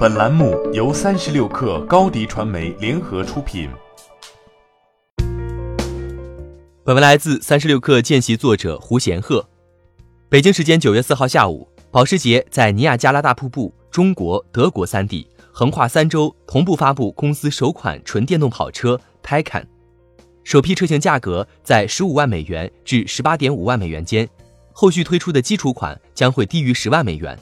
本栏目由三十六氪高低传媒联合出品。本文来自三十六氪见习作者胡贤鹤。北京时间九月四号下午，保时捷在尼亚加拉大瀑布、中国、德国三地横跨三周同步发布公司首款纯电动跑车 Taycan，首批车型价格在十五万美元至十八点五万美元间，后续推出的基础款将会低于十万美元。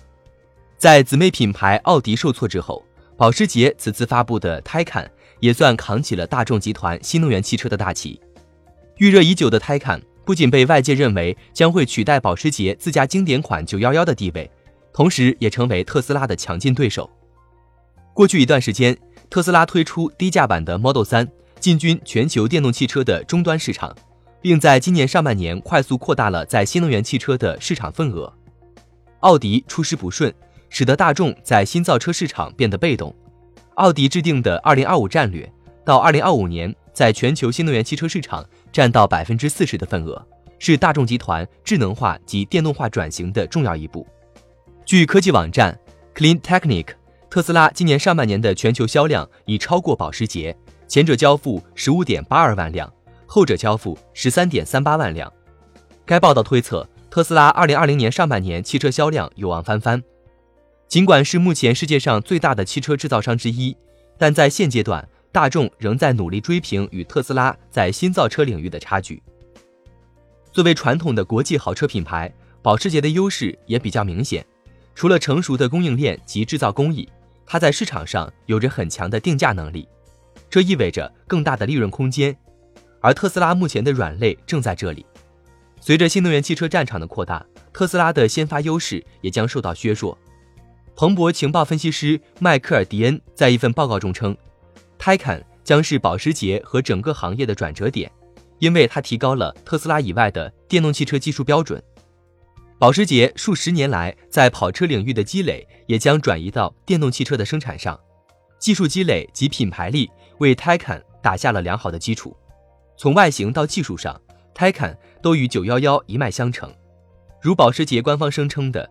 在姊妹品牌奥迪受挫之后，保时捷此次发布的 Taycan 也算扛起了大众集团新能源汽车的大旗。预热已久的 Taycan 不仅被外界认为将会取代保时捷自家经典款911的地位，同时也成为特斯拉的强劲对手。过去一段时间，特斯拉推出低价版的 Model 3，进军全球电动汽车的终端市场，并在今年上半年快速扩大了在新能源汽车的市场份额。奥迪出师不顺。使得大众在新造车市场变得被动。奥迪制定的2025战略，到2025年在全球新能源汽车市场占到百分之四十的份额，是大众集团智能化及电动化转型的重要一步。据科技网站 Clean Technic，特斯拉今年上半年的全球销量已超过保时捷，前者交付15.82万辆，后者交付13.38万辆。该报道推测，特斯拉2020年上半年汽车销量有望翻番。尽管是目前世界上最大的汽车制造商之一，但在现阶段，大众仍在努力追平与特斯拉在新造车领域的差距。作为传统的国际豪车品牌，保时捷的优势也比较明显。除了成熟的供应链及制造工艺，它在市场上有着很强的定价能力，这意味着更大的利润空间。而特斯拉目前的软肋正在这里。随着新能源汽车战场的扩大，特斯拉的先发优势也将受到削弱。彭博情报分析师迈克尔·迪恩在一份报告中称，Taycan 将是保时捷和整个行业的转折点，因为它提高了特斯拉以外的电动汽车技术标准。保时捷数十年来在跑车领域的积累也将转移到电动汽车的生产上，技术积累及品牌力为 Taycan 打下了良好的基础。从外形到技术上，Taycan 都与911一脉相承。如保时捷官方声称的。